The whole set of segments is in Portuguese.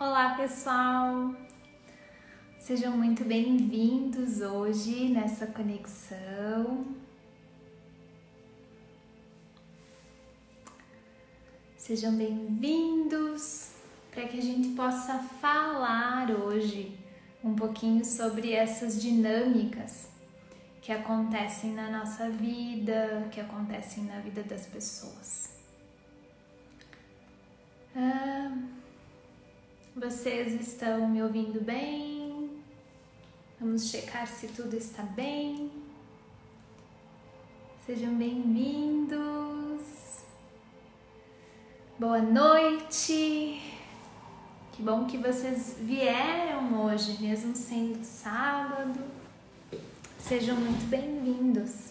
Olá, pessoal! Sejam muito bem-vindos hoje nessa conexão. Sejam bem-vindos para que a gente possa falar hoje um pouquinho sobre essas dinâmicas que acontecem na nossa vida, que acontecem na vida das pessoas. Ah, vocês estão me ouvindo bem? Vamos checar se tudo está bem. Sejam bem-vindos. Boa noite. Que bom que vocês vieram hoje, mesmo sendo sábado. Sejam muito bem-vindos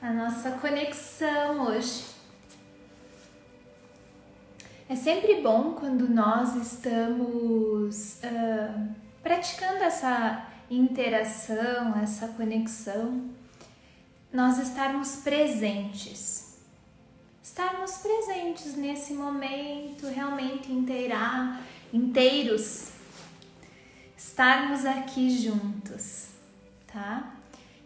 à nossa conexão hoje. É sempre bom quando nós estamos uh, praticando essa interação, essa conexão, nós estarmos presentes. Estarmos presentes nesse momento, realmente inteirar, inteiros. Estarmos aqui juntos, tá?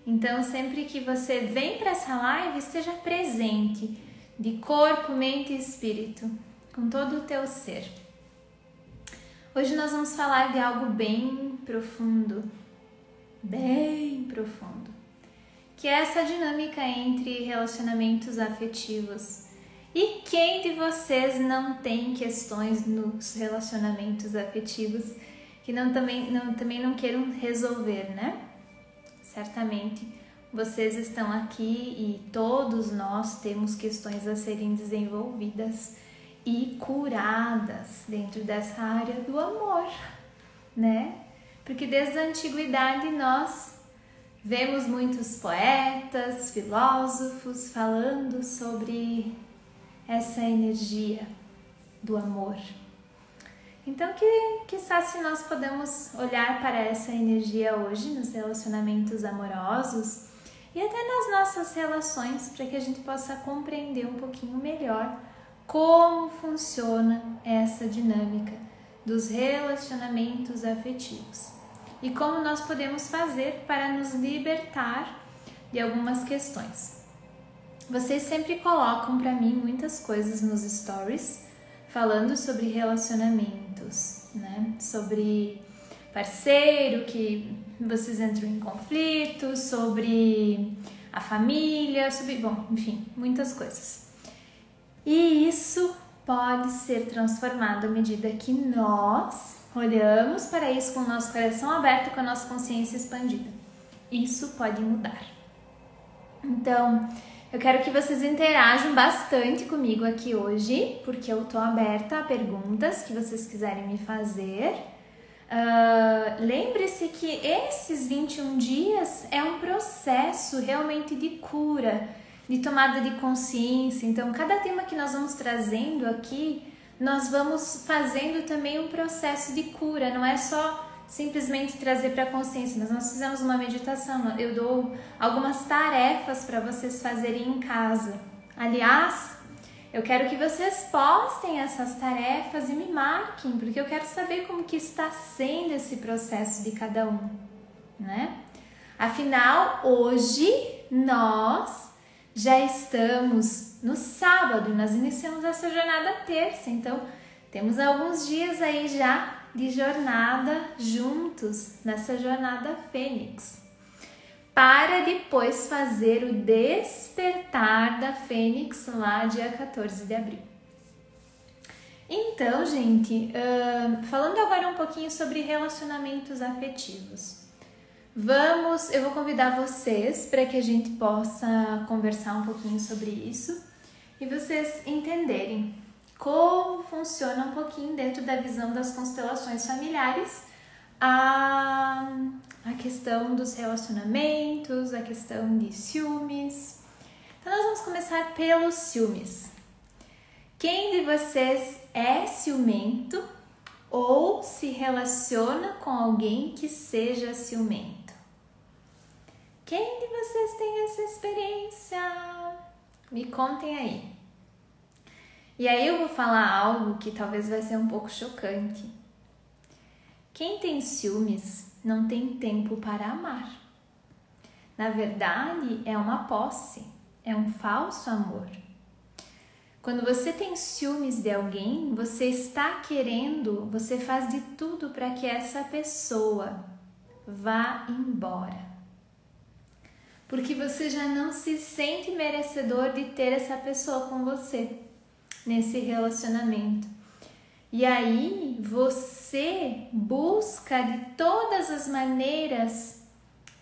Então, sempre que você vem para essa live, esteja presente de corpo, mente e espírito com todo o teu ser. Hoje nós vamos falar de algo bem profundo, bem profundo, que é essa dinâmica entre relacionamentos afetivos. E quem de vocês não tem questões nos relacionamentos afetivos que não também não, também não queiram resolver, né? Certamente vocês estão aqui e todos nós temos questões a serem desenvolvidas e curadas dentro dessa área do amor, né? Porque desde a antiguidade nós vemos muitos poetas, filósofos falando sobre essa energia do amor. Então, que, que se nós podemos olhar para essa energia hoje nos relacionamentos amorosos e até nas nossas relações para que a gente possa compreender um pouquinho melhor como funciona essa dinâmica dos relacionamentos afetivos e como nós podemos fazer para nos libertar de algumas questões. Vocês sempre colocam para mim muitas coisas nos stories falando sobre relacionamentos, né? Sobre parceiro que vocês entram em conflito, sobre a família, sobre, bom, enfim, muitas coisas. E isso pode ser transformado à medida que nós olhamos para isso com o nosso coração aberto com a nossa consciência expandida. Isso pode mudar. Então, eu quero que vocês interajam bastante comigo aqui hoje, porque eu tô aberta a perguntas que vocês quiserem me fazer. Uh, Lembre-se que esses 21 dias é um processo realmente de cura de tomada de consciência. Então, cada tema que nós vamos trazendo aqui, nós vamos fazendo também um processo de cura, não é só simplesmente trazer para a consciência, mas nós fizemos uma meditação, eu dou algumas tarefas para vocês fazerem em casa. Aliás, eu quero que vocês postem essas tarefas e me marquem, porque eu quero saber como que está sendo esse processo de cada um, né? Afinal, hoje nós já estamos no sábado, nós iniciamos essa jornada terça, então temos alguns dias aí já de jornada juntos nessa jornada Fênix. Para depois fazer o despertar da Fênix lá dia 14 de abril. Então, gente, uh, falando agora um pouquinho sobre relacionamentos afetivos. Vamos, eu vou convidar vocês para que a gente possa conversar um pouquinho sobre isso e vocês entenderem como funciona um pouquinho dentro da visão das constelações familiares a, a questão dos relacionamentos, a questão de ciúmes. Então, nós vamos começar pelos ciúmes. Quem de vocês é ciumento ou se relaciona com alguém que seja ciumento? Quem de vocês tem essa experiência? Me contem aí. E aí eu vou falar algo que talvez vai ser um pouco chocante. Quem tem ciúmes não tem tempo para amar. Na verdade, é uma posse, é um falso amor. Quando você tem ciúmes de alguém, você está querendo, você faz de tudo para que essa pessoa vá embora. Porque você já não se sente merecedor de ter essa pessoa com você nesse relacionamento. E aí você busca de todas as maneiras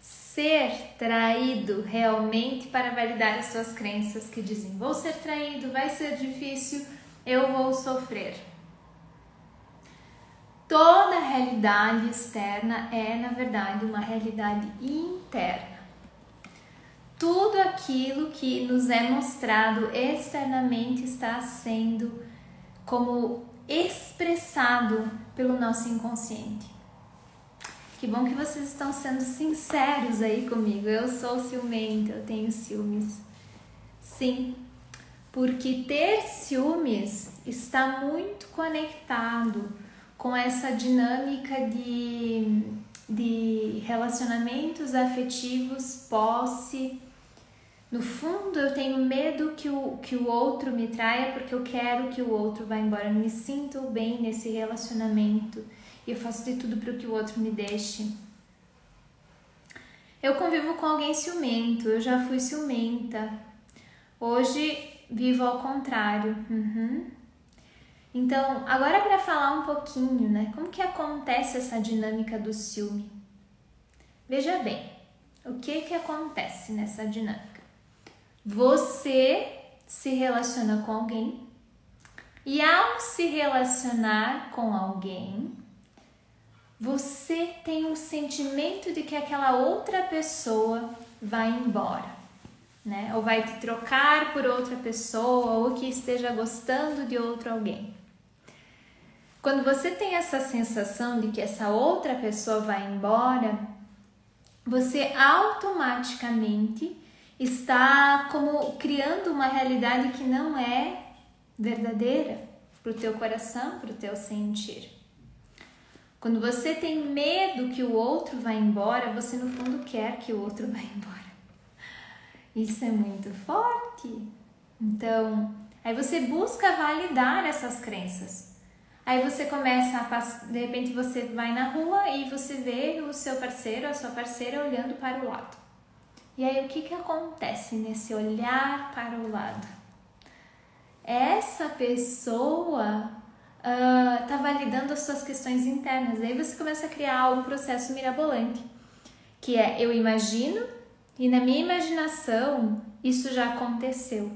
ser traído realmente para validar as suas crenças que dizem: vou ser traído, vai ser difícil, eu vou sofrer. Toda realidade externa é, na verdade, uma realidade interna. Tudo aquilo que nos é mostrado externamente está sendo como expressado pelo nosso inconsciente. Que bom que vocês estão sendo sinceros aí comigo. Eu sou ciumenta, eu tenho ciúmes. Sim, porque ter ciúmes está muito conectado com essa dinâmica de, de relacionamentos afetivos, posse, no fundo, eu tenho medo que o, que o outro me traia porque eu quero que o outro vá embora. Eu me sinto bem nesse relacionamento e eu faço de tudo para que o outro me deixe. Eu convivo com alguém ciumento, eu já fui ciumenta. Hoje vivo ao contrário. Uhum. Então, agora para falar um pouquinho, né? Como que acontece essa dinâmica do ciúme? Veja bem, o que que acontece nessa dinâmica? Você se relaciona com alguém e ao se relacionar com alguém, você tem um sentimento de que aquela outra pessoa vai embora, né? Ou vai te trocar por outra pessoa ou que esteja gostando de outro alguém. Quando você tem essa sensação de que essa outra pessoa vai embora, você automaticamente está como criando uma realidade que não é verdadeira para o teu coração, para o teu sentir. Quando você tem medo que o outro vá embora, você no fundo quer que o outro vá embora. Isso é muito forte. Então, aí você busca validar essas crenças. Aí você começa a de repente você vai na rua e você vê o seu parceiro, a sua parceira olhando para o lado. E aí o que, que acontece nesse olhar para o lado? Essa pessoa está uh, validando as suas questões internas. Aí você começa a criar um processo mirabolante, que é eu imagino e na minha imaginação isso já aconteceu.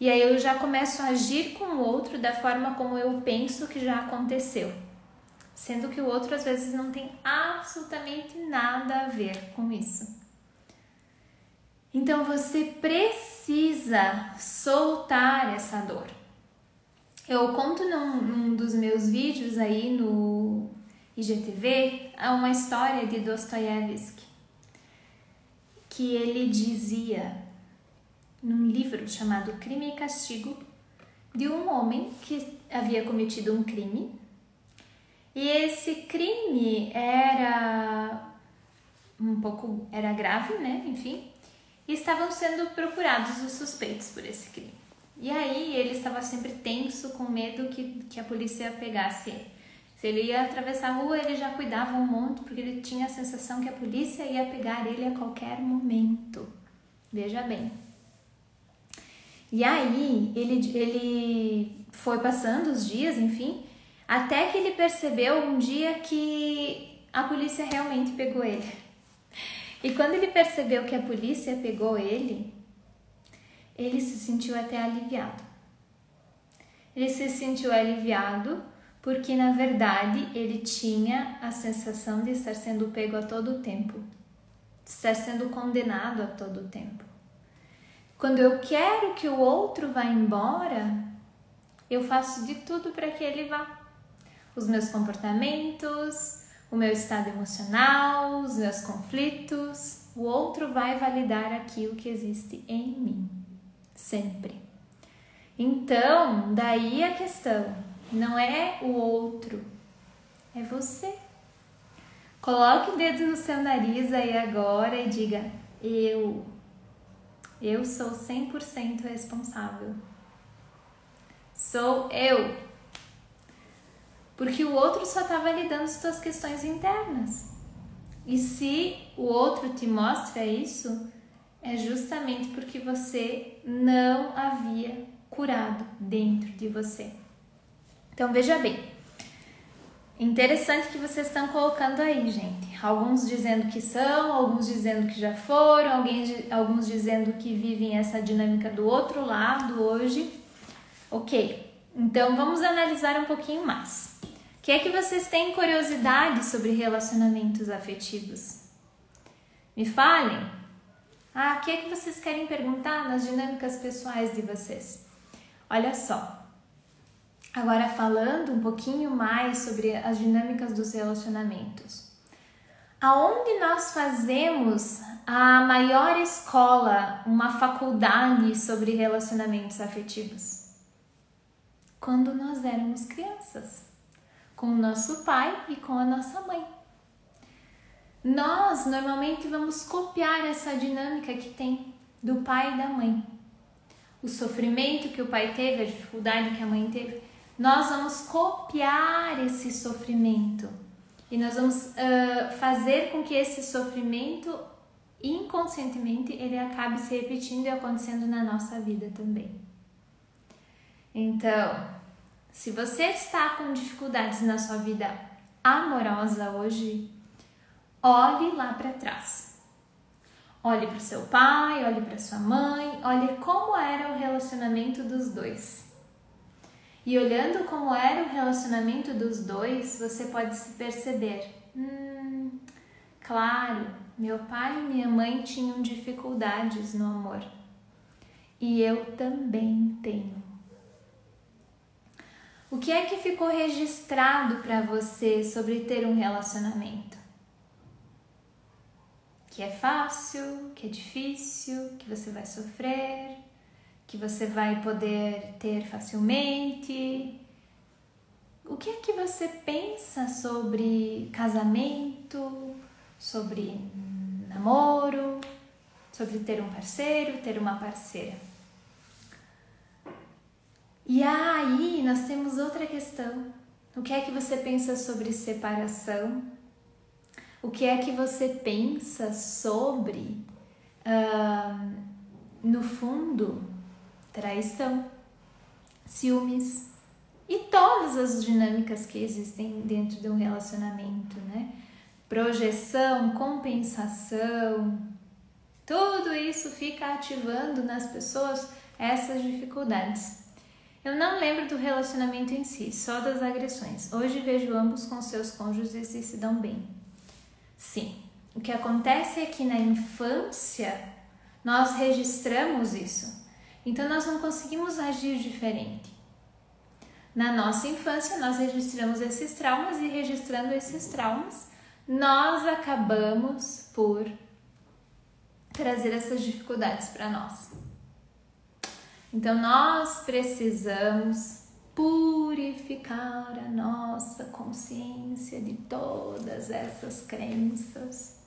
E aí eu já começo a agir com o outro da forma como eu penso que já aconteceu. Sendo que o outro às vezes não tem absolutamente nada a ver com isso. Então você precisa soltar essa dor. Eu conto num, num dos meus vídeos aí no IGTV uma história de Dostoiévski que ele dizia num livro chamado Crime e Castigo de um homem que havia cometido um crime e esse crime era um pouco era grave, né? Enfim, e estavam sendo procurados os suspeitos por esse crime. E aí ele estava sempre tenso, com medo que, que a polícia pegasse ele. Se ele ia atravessar a rua, ele já cuidava um monte, porque ele tinha a sensação que a polícia ia pegar ele a qualquer momento. Veja bem. E aí ele, ele foi passando os dias, enfim, até que ele percebeu um dia que a polícia realmente pegou ele. E quando ele percebeu que a polícia pegou ele, ele se sentiu até aliviado. Ele se sentiu aliviado porque, na verdade, ele tinha a sensação de estar sendo pego a todo tempo, de estar sendo condenado a todo tempo. Quando eu quero que o outro vá embora, eu faço de tudo para que ele vá. Os meus comportamentos, o meu estado emocional, os meus conflitos. O outro vai validar aquilo que existe em mim, sempre. Então, daí a questão não é o outro, é você. Coloque o dedo no seu nariz aí agora e diga: Eu. Eu sou 100% responsável. Sou eu. Porque o outro só está validando as suas questões internas. E se o outro te mostra isso, é justamente porque você não havia curado dentro de você. Então veja bem, interessante que vocês estão colocando aí, gente. Alguns dizendo que são, alguns dizendo que já foram, alguém, alguns dizendo que vivem essa dinâmica do outro lado hoje. Ok, então vamos analisar um pouquinho mais. Que é que vocês têm curiosidade sobre relacionamentos afetivos? Me falem. Ah, o que é que vocês querem perguntar nas dinâmicas pessoais de vocês? Olha só. Agora falando um pouquinho mais sobre as dinâmicas dos relacionamentos. Aonde nós fazemos a maior escola, uma faculdade sobre relacionamentos afetivos? Quando nós éramos crianças, com o nosso pai e com a nossa mãe. Nós normalmente vamos copiar essa dinâmica que tem do pai e da mãe. O sofrimento que o pai teve, a dificuldade que a mãe teve, nós vamos copiar esse sofrimento e nós vamos uh, fazer com que esse sofrimento inconscientemente ele acabe se repetindo e acontecendo na nossa vida também. Então, se você está com dificuldades na sua vida amorosa hoje, olhe lá para trás. Olhe para o seu pai, olhe para sua mãe, olhe como era o relacionamento dos dois. E olhando como era o relacionamento dos dois, você pode se perceber: hum, claro, meu pai e minha mãe tinham dificuldades no amor. E eu também tenho. O que é que ficou registrado para você sobre ter um relacionamento? Que é fácil, que é difícil, que você vai sofrer, que você vai poder ter facilmente? O que é que você pensa sobre casamento, sobre namoro, sobre ter um parceiro, ter uma parceira? E aí nós temos outra questão. O que é que você pensa sobre separação? O que é que você pensa sobre, uh, no fundo, traição, ciúmes e todas as dinâmicas que existem dentro de um relacionamento, né? Projeção, compensação, tudo isso fica ativando nas pessoas essas dificuldades. Eu não lembro do relacionamento em si, só das agressões. Hoje vejo ambos com seus cônjuges e se dão bem. Sim, o que acontece é que na infância nós registramos isso. Então nós não conseguimos agir diferente. Na nossa infância, nós registramos esses traumas e registrando esses traumas, nós acabamos por trazer essas dificuldades para nós. Então nós precisamos purificar a nossa consciência de todas essas crenças.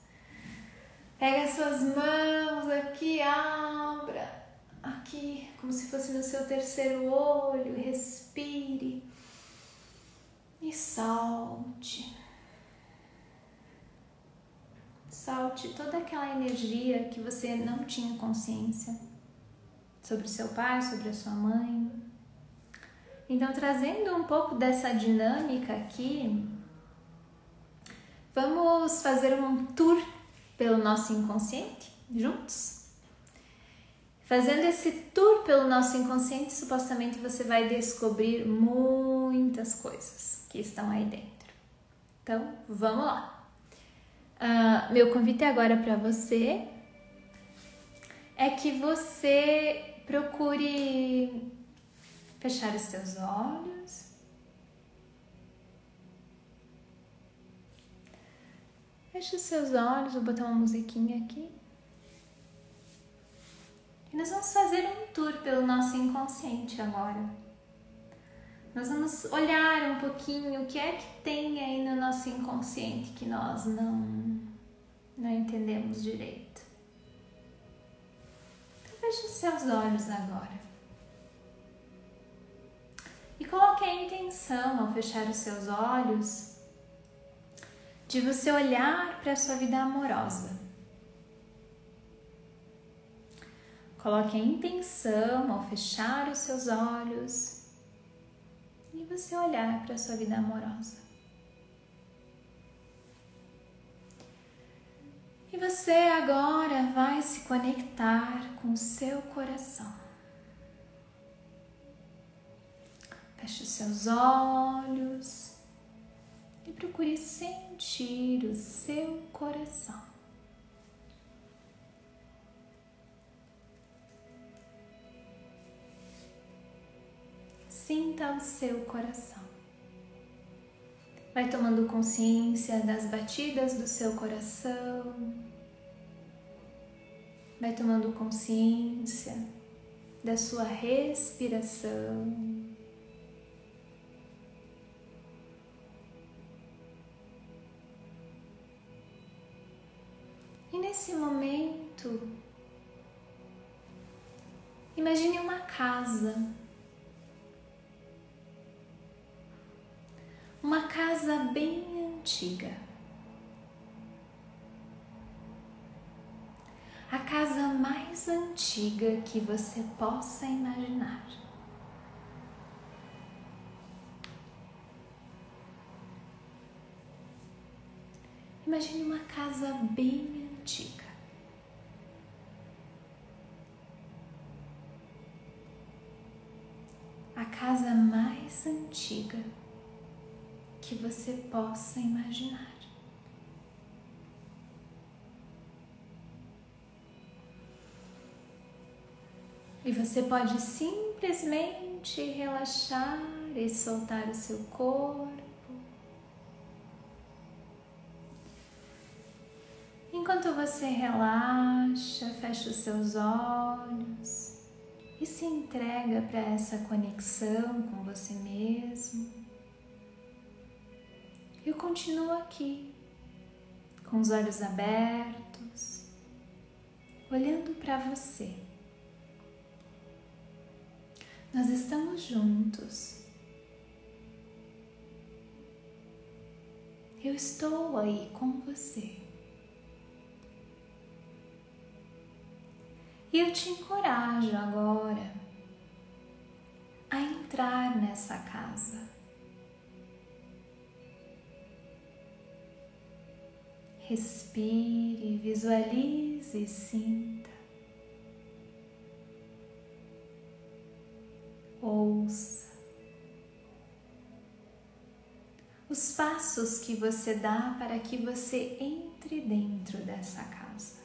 Pega as suas mãos aqui, abra aqui, como se fosse no seu terceiro olho, respire e salte. Salte toda aquela energia que você não tinha consciência sobre seu pai, sobre a sua mãe. Então, trazendo um pouco dessa dinâmica aqui, vamos fazer um tour pelo nosso inconsciente juntos? Fazendo esse tour pelo nosso inconsciente, supostamente você vai descobrir muitas coisas que estão aí dentro. Então, vamos lá. Uh, meu convite agora para você é que você procure fechar os seus olhos. Feche os seus olhos, vou botar uma musiquinha aqui. E nós vamos fazer um tour pelo nosso inconsciente agora. Nós vamos olhar um pouquinho o que é que tem aí no nosso inconsciente que nós não, não entendemos direito. Feche os seus olhos agora. E coloque a intenção ao fechar os seus olhos de você olhar para a sua vida amorosa. Coloque a intenção ao fechar os seus olhos e você olhar para a sua vida amorosa. E você agora vai se conectar com o seu coração. Feche os seus olhos e procure sentir o seu coração. Sinta o seu coração. Vai tomando consciência das batidas do seu coração. Vai tomando consciência da sua respiração. E nesse momento, imagine uma casa uma casa bem antiga. A casa mais antiga que você possa imaginar. Imagine uma casa bem antiga. A casa mais antiga que você possa imaginar. E você pode simplesmente relaxar e soltar o seu corpo. Enquanto você relaxa, fecha os seus olhos e se entrega para essa conexão com você mesmo. Eu continuo aqui, com os olhos abertos, olhando para você. Nós estamos juntos. Eu estou aí com você. E eu te encorajo agora a entrar nessa casa. Respire, visualize e sinta. Ouça os passos que você dá para que você entre dentro dessa casa.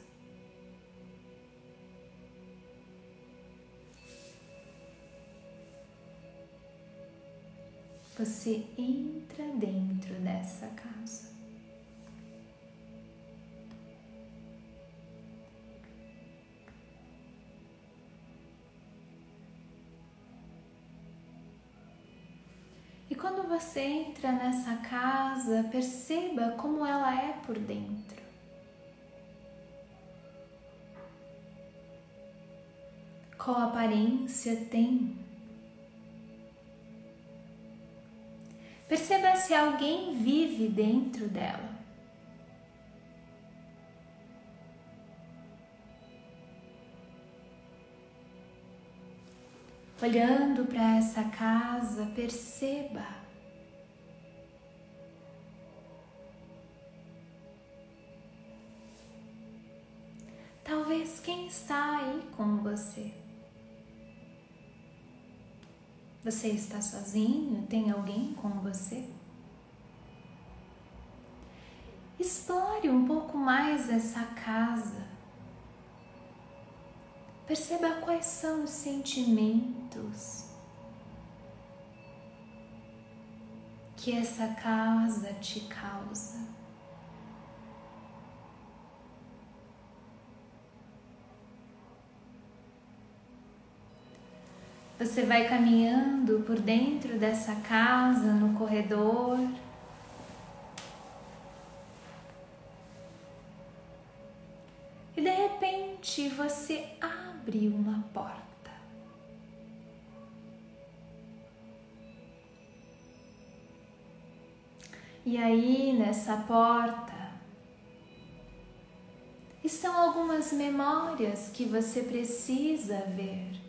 Você entra dentro dessa casa. Quando você entra nessa casa, perceba como ela é por dentro. Qual aparência tem? Perceba se alguém vive dentro dela. Olhando para essa casa, perceba Talvez quem está aí com você. Você está sozinho? Tem alguém com você? Explore um pouco mais essa casa. Perceba quais são os sentimentos que essa casa te causa. Você vai caminhando por dentro dessa casa, no corredor. E de repente você abre uma porta. E aí, nessa porta, estão algumas memórias que você precisa ver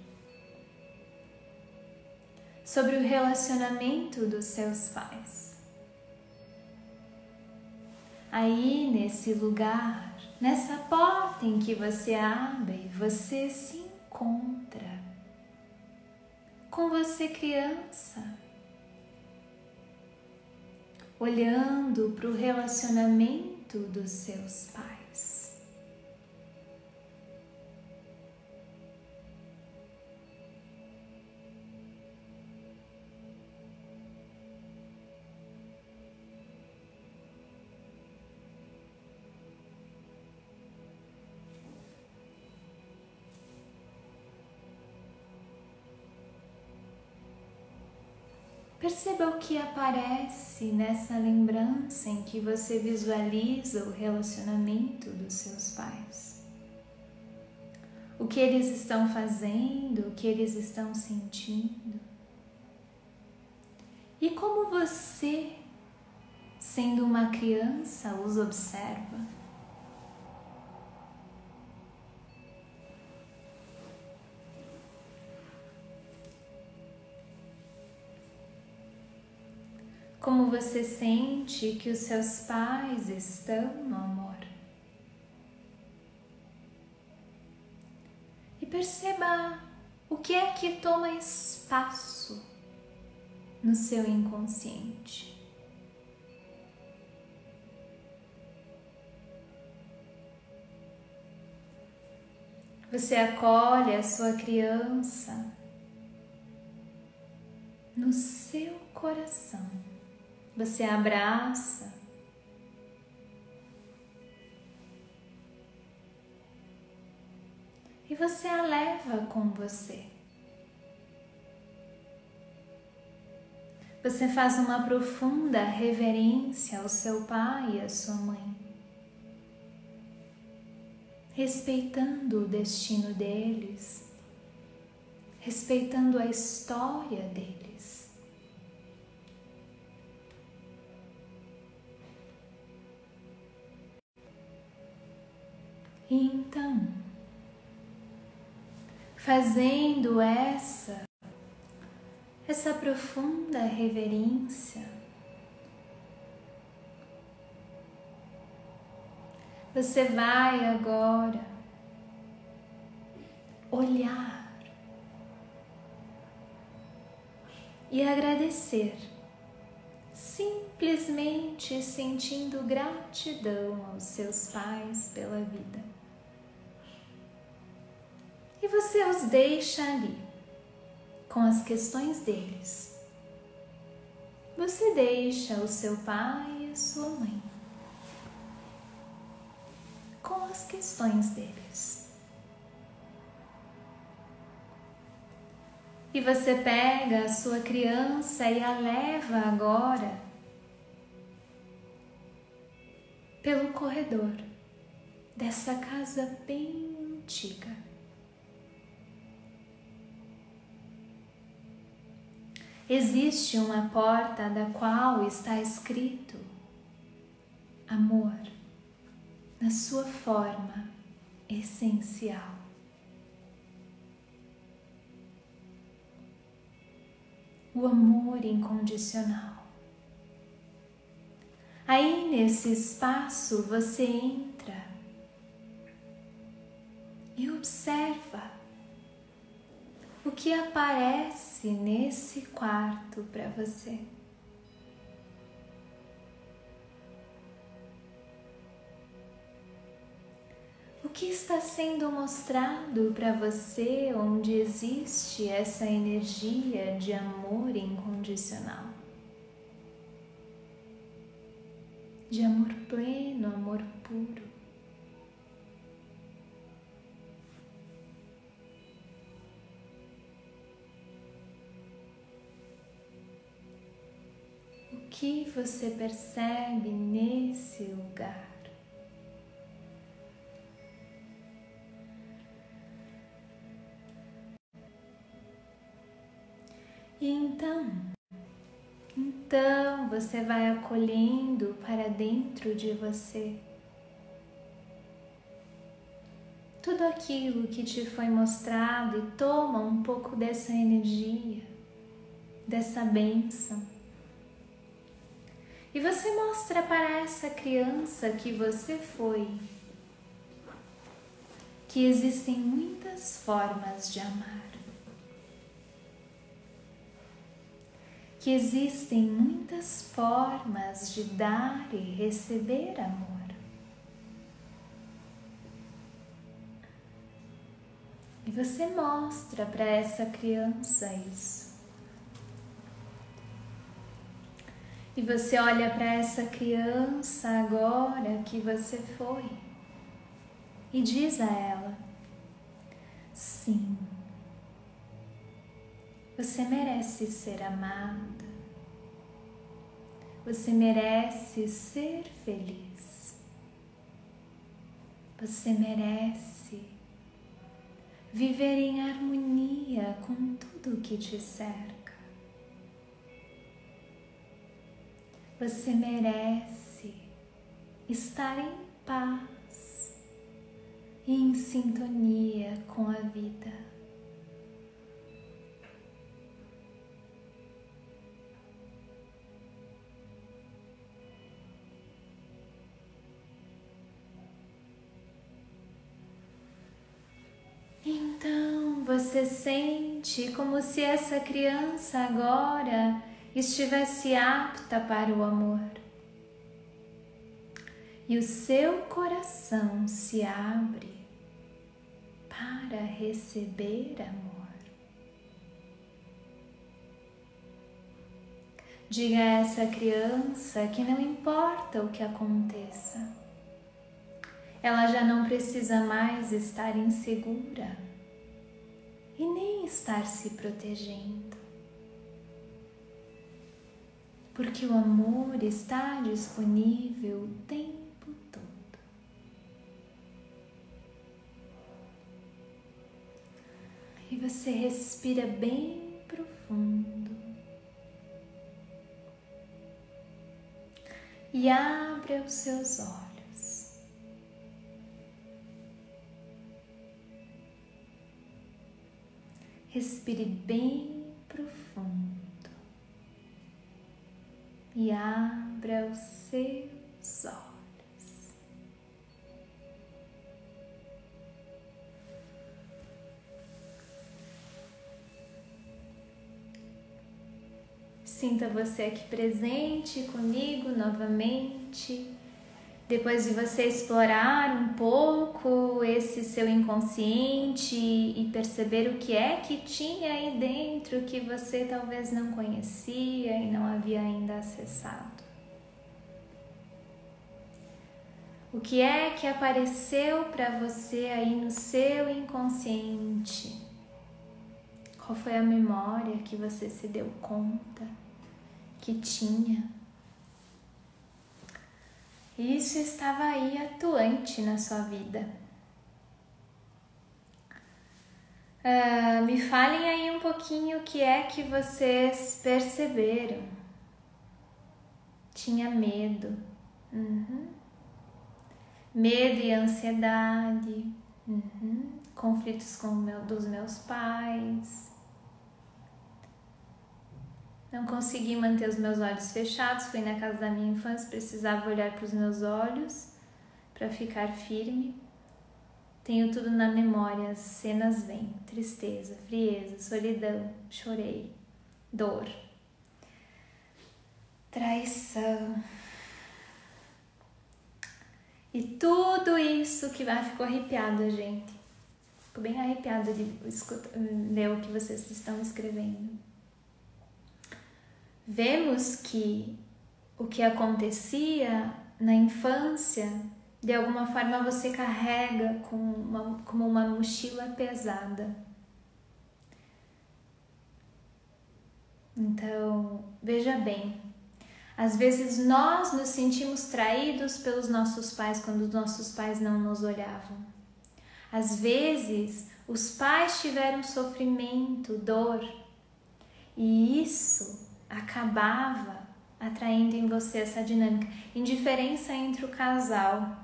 sobre o relacionamento dos seus pais. Aí, nesse lugar, nessa porta em que você abre, você se encontra com você, criança olhando para o relacionamento dos seus pais. Perceba o que aparece nessa lembrança em que você visualiza o relacionamento dos seus pais. O que eles estão fazendo, o que eles estão sentindo. E como você, sendo uma criança, os observa. Como você sente que os seus pais estão amor? E perceba o que é que toma espaço no seu inconsciente. Você acolhe a sua criança no seu coração você abraça. E você a leva com você. Você faz uma profunda reverência ao seu pai e à sua mãe, respeitando o destino deles, respeitando a história deles. Então, fazendo essa essa profunda reverência, você vai agora olhar e agradecer, simplesmente sentindo gratidão aos seus pais pela vida e você os deixa ali com as questões deles. Você deixa o seu pai e a sua mãe com as questões deles. E você pega a sua criança e a leva agora pelo corredor dessa casa bem antiga. Existe uma porta da qual está escrito amor na sua forma essencial. O amor incondicional. Aí nesse espaço você entra e observa o que aparece nesse quarto para você. O que está sendo mostrado para você onde existe essa energia de amor incondicional? De amor pleno, amor puro. Que você percebe nesse lugar. E então, então você vai acolhendo para dentro de você tudo aquilo que te foi mostrado e toma um pouco dessa energia, dessa bênção. E você mostra para essa criança que você foi que existem muitas formas de amar. Que existem muitas formas de dar e receber amor. E você mostra para essa criança isso. E você olha para essa criança agora que você foi e diz a ela: sim, você merece ser amada, você merece ser feliz, você merece viver em harmonia com tudo que te cerca. Você merece estar em paz e em sintonia com a vida. Então você sente como se essa criança agora estivesse apta para o amor. E o seu coração se abre para receber amor. Diga a essa criança que não importa o que aconteça, ela já não precisa mais estar insegura e nem estar se protegendo porque o amor está disponível o tempo todo. E você respira bem profundo e abre os seus olhos. Respire bem profundo e abra os seus olhos. Sinta você aqui presente comigo novamente. Depois de você explorar um pouco esse seu inconsciente e perceber o que é que tinha aí dentro que você talvez não conhecia e não havia ainda acessado. O que é que apareceu para você aí no seu inconsciente? Qual foi a memória que você se deu conta que tinha? Isso estava aí atuante na sua vida. Uh, me falem aí um pouquinho o que é que vocês perceberam. Tinha medo. Uhum. Medo e ansiedade. Uhum. Conflitos com meu, dos meus pais não consegui manter os meus olhos fechados, fui na casa da minha infância, precisava olhar para os meus olhos para ficar firme. Tenho tudo na memória, as cenas vêm: tristeza, frieza, solidão, chorei, dor, traição. E tudo isso que vai ficou arrepiado, gente. Fico bem arrepiada de escutar, ler o que vocês estão escrevendo vemos que o que acontecia na infância, de alguma forma você carrega com uma, como uma mochila pesada. Então, veja bem, Às vezes nós nos sentimos traídos pelos nossos pais quando os nossos pais não nos olhavam. Às vezes os pais tiveram sofrimento, dor, e isso acabava atraindo em você essa dinâmica, indiferença entre o casal.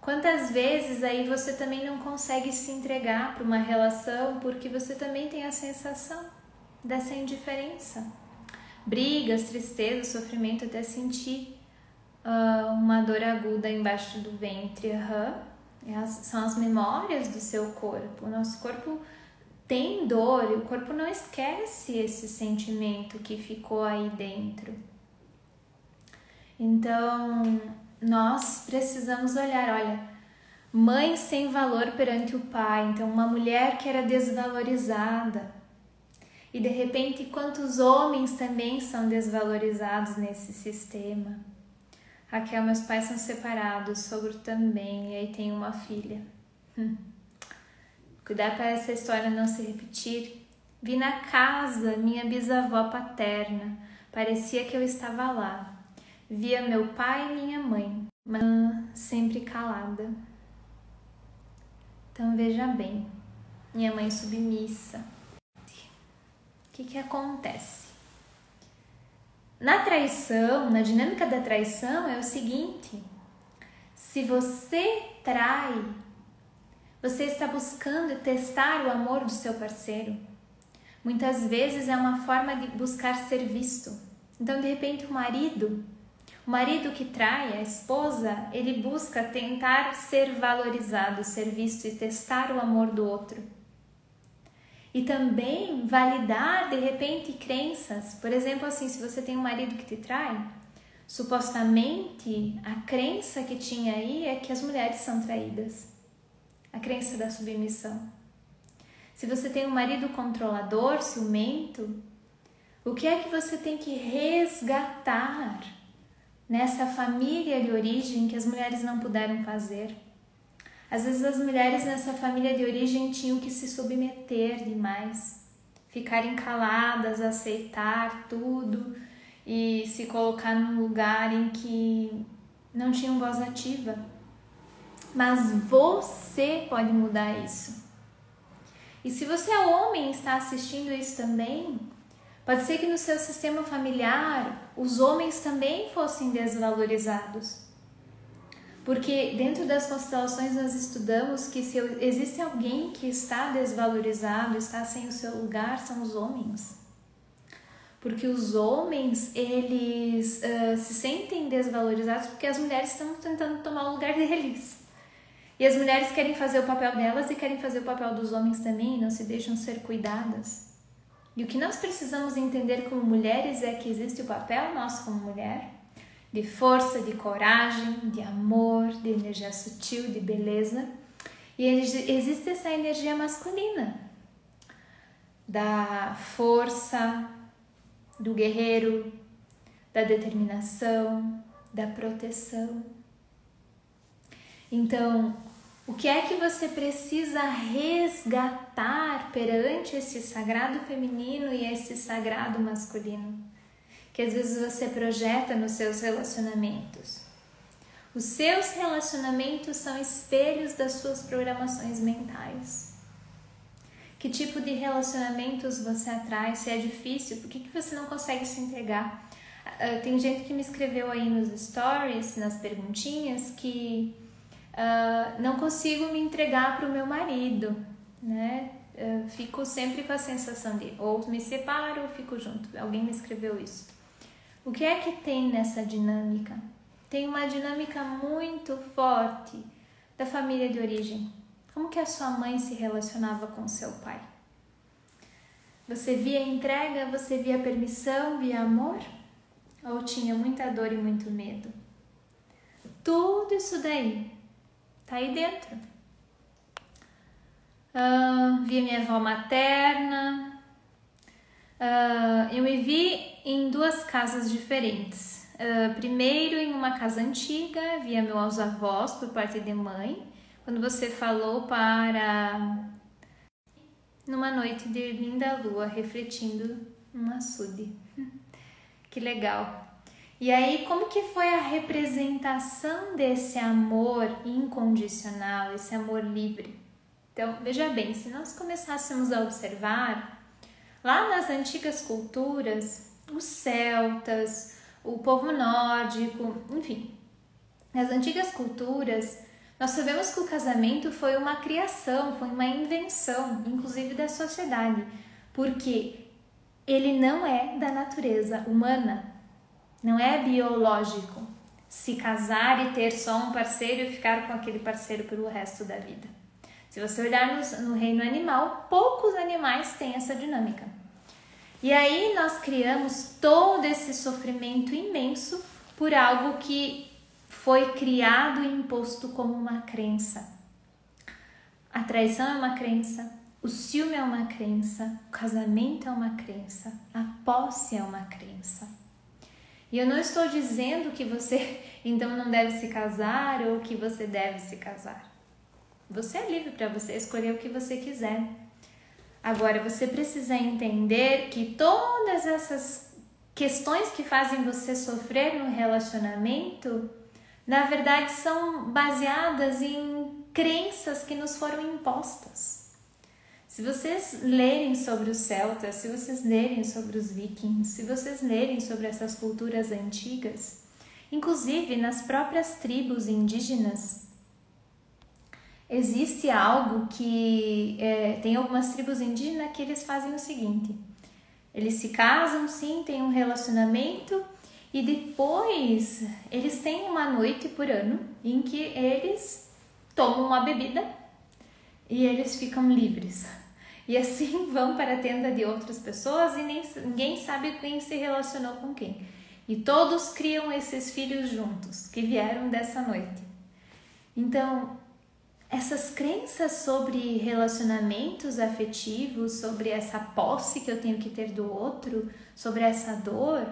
Quantas vezes aí você também não consegue se entregar para uma relação porque você também tem a sensação dessa indiferença? Brigas, tristeza, sofrimento, até sentir uh, uma dor aguda embaixo do ventre. Uhum. são as memórias do seu corpo. O nosso corpo tem dor e o corpo não esquece esse sentimento que ficou aí dentro. Então, nós precisamos olhar, olha, mãe sem valor perante o pai, então uma mulher que era desvalorizada. E de repente, quantos homens também são desvalorizados nesse sistema? Raquel, meus pais são separados, sogro também, e aí tem uma filha. Hum. Cuidar para essa história não se repetir. Vi na casa minha bisavó paterna, parecia que eu estava lá. Via meu pai e minha mãe, mas sempre calada. Então veja bem, minha mãe submissa. O que, que acontece? Na traição, na dinâmica da traição, é o seguinte: se você trai, você está buscando testar o amor do seu parceiro. Muitas vezes é uma forma de buscar ser visto. Então, de repente, o marido o marido que trai a esposa, ele busca tentar ser valorizado, ser visto e testar o amor do outro. E também validar de repente crenças. Por exemplo, assim, se você tem um marido que te trai, supostamente a crença que tinha aí é que as mulheres são traídas. A crença da submissão. Se você tem um marido controlador, ciumento, o que é que você tem que resgatar? nessa família de origem que as mulheres não puderam fazer. Às vezes as mulheres nessa família de origem tinham que se submeter demais, ficarem caladas, aceitar tudo e se colocar num lugar em que não tinham voz ativa. Mas você pode mudar isso. E se você é homem e está assistindo isso também, Pode ser que no seu sistema familiar os homens também fossem desvalorizados. Porque dentro das constelações nós estudamos que se existe alguém que está desvalorizado, está sem o seu lugar, são os homens. Porque os homens, eles uh, se sentem desvalorizados porque as mulheres estão tentando tomar o lugar deles. E as mulheres querem fazer o papel delas e querem fazer o papel dos homens também, e não se deixam ser cuidadas. E o que nós precisamos entender como mulheres é que existe o papel nosso como mulher de força, de coragem, de amor, de energia sutil, de beleza. E existe essa energia masculina da força, do guerreiro, da determinação, da proteção. Então, o que é que você precisa resgatar perante esse sagrado feminino e esse sagrado masculino? Que às vezes você projeta nos seus relacionamentos. Os seus relacionamentos são espelhos das suas programações mentais. Que tipo de relacionamentos você atrai? Se é difícil, por que, que você não consegue se entregar? Uh, tem gente que me escreveu aí nos stories, nas perguntinhas, que uh, não consigo me entregar para o meu marido, né? Uh, fico sempre com a sensação de ou me separo ou fico junto. Alguém me escreveu isso. O que é que tem nessa dinâmica? Tem uma dinâmica muito forte da família de origem. Como que a sua mãe se relacionava com seu pai? Você via entrega, você via permissão, via amor? Ou tinha muita dor e muito medo? Tudo isso daí Tá aí dentro. Uh, vi minha avó materna. Uh, eu me vi em duas casas diferentes. Uh, primeiro em uma casa antiga, via meus avós por parte de mãe. Quando você falou para numa noite de linda lua refletindo um açude. que legal. E aí, como que foi a representação desse amor incondicional, esse amor livre? Então, veja bem, se nós começássemos a observar, lá nas antigas culturas, os celtas, o povo nórdico, enfim, nas antigas culturas, nós sabemos que o casamento foi uma criação, foi uma invenção, inclusive da sociedade, porque ele não é da natureza humana, não é biológico se casar e ter só um parceiro e ficar com aquele parceiro pelo resto da vida. Se você olhar no, no reino animal, poucos animais têm essa dinâmica. E aí nós criamos todo esse sofrimento imenso por algo que foi criado e imposto como uma crença. A traição é uma crença, o ciúme é uma crença, o casamento é uma crença, a posse é uma crença. E eu não estou dizendo que você então não deve se casar ou que você deve se casar. Você é livre para você escolher o que você quiser. Agora você precisa entender que todas essas questões que fazem você sofrer no relacionamento na verdade são baseadas em crenças que nos foram impostas. Se vocês lerem sobre os celtas, se vocês lerem sobre os vikings, se vocês lerem sobre essas culturas antigas, inclusive nas próprias tribos indígenas, existe algo que é, tem algumas tribos indígenas que eles fazem o seguinte: eles se casam, sim, têm um relacionamento e depois eles têm uma noite por ano em que eles tomam uma bebida e eles ficam livres. E assim vão para a tenda de outras pessoas e nem, ninguém sabe quem se relacionou com quem. E todos criam esses filhos juntos que vieram dessa noite. Então, essas crenças sobre relacionamentos afetivos, sobre essa posse que eu tenho que ter do outro, sobre essa dor,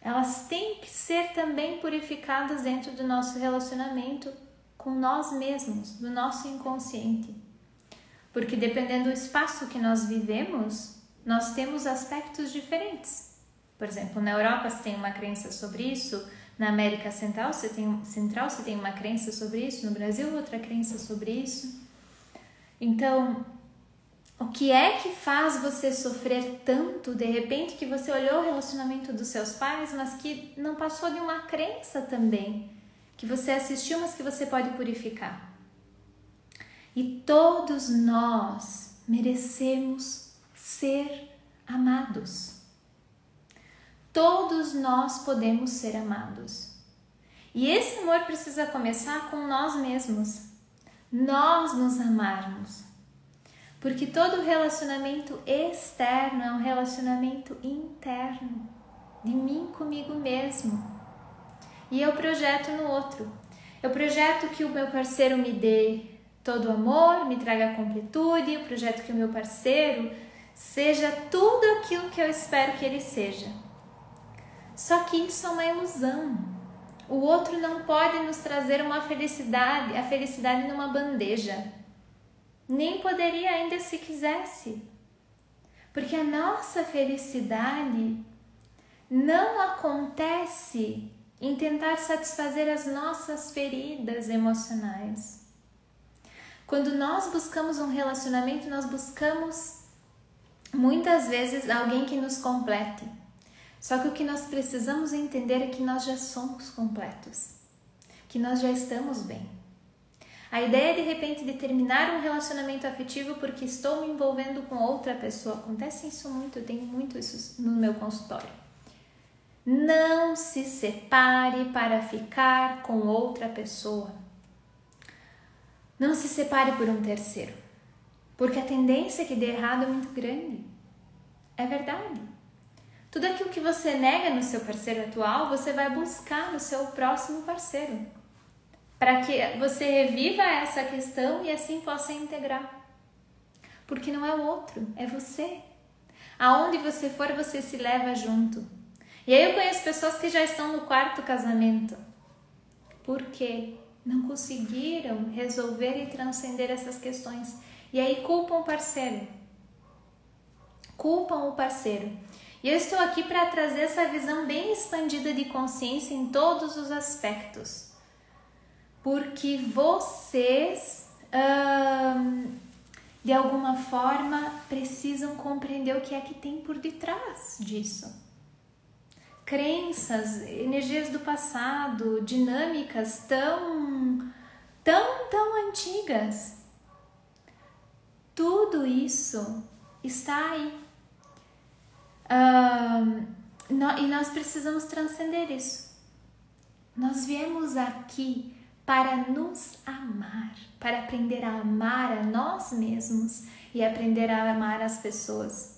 elas têm que ser também purificadas dentro do nosso relacionamento com nós mesmos, do nosso inconsciente. Porque dependendo do espaço que nós vivemos, nós temos aspectos diferentes. Por exemplo, na Europa você tem uma crença sobre isso, na América Central você tem, Central você tem uma crença sobre isso, no Brasil outra crença sobre isso. Então, o que é que faz você sofrer tanto de repente que você olhou o relacionamento dos seus pais, mas que não passou de uma crença também, que você assistiu, mas que você pode purificar? E todos nós merecemos ser amados. Todos nós podemos ser amados. E esse amor precisa começar com nós mesmos. Nós nos amarmos porque todo relacionamento externo é um relacionamento interno, de mim comigo mesmo. E eu projeto no outro. Eu projeto que o meu parceiro me dê todo o amor, me traga completude, eu projeto que o meu parceiro seja tudo aquilo que eu espero que ele seja. Só que isso é uma ilusão. O outro não pode nos trazer uma felicidade, a felicidade numa bandeja nem poderia ainda se quisesse. Porque a nossa felicidade não acontece em tentar satisfazer as nossas feridas emocionais. Quando nós buscamos um relacionamento, nós buscamos muitas vezes alguém que nos complete. Só que o que nós precisamos entender é que nós já somos completos, que nós já estamos bem. A ideia de repente de terminar um relacionamento afetivo porque estou me envolvendo com outra pessoa, acontece isso muito, eu tenho muito isso no meu consultório. Não se separe para ficar com outra pessoa. Não se separe por um terceiro, porque a tendência que dê errado é muito grande. É verdade. Tudo aquilo que você nega no seu parceiro atual, você vai buscar no seu próximo parceiro para que você reviva essa questão e assim possa integrar. Porque não é o outro, é você. Aonde você for, você se leva junto. E aí eu conheço pessoas que já estão no quarto casamento. Por quê? Não conseguiram resolver e transcender essas questões. E aí culpam o parceiro. Culpam o parceiro. E eu estou aqui para trazer essa visão bem expandida de consciência em todos os aspectos. Porque vocês, hum, de alguma forma, precisam compreender o que é que tem por detrás disso. Crenças, energias do passado, dinâmicas tão, tão, tão antigas. Tudo isso está aí no, e nós precisamos transcender isso. Nós viemos aqui para nos amar, para aprender a amar a nós mesmos e aprender a amar as pessoas.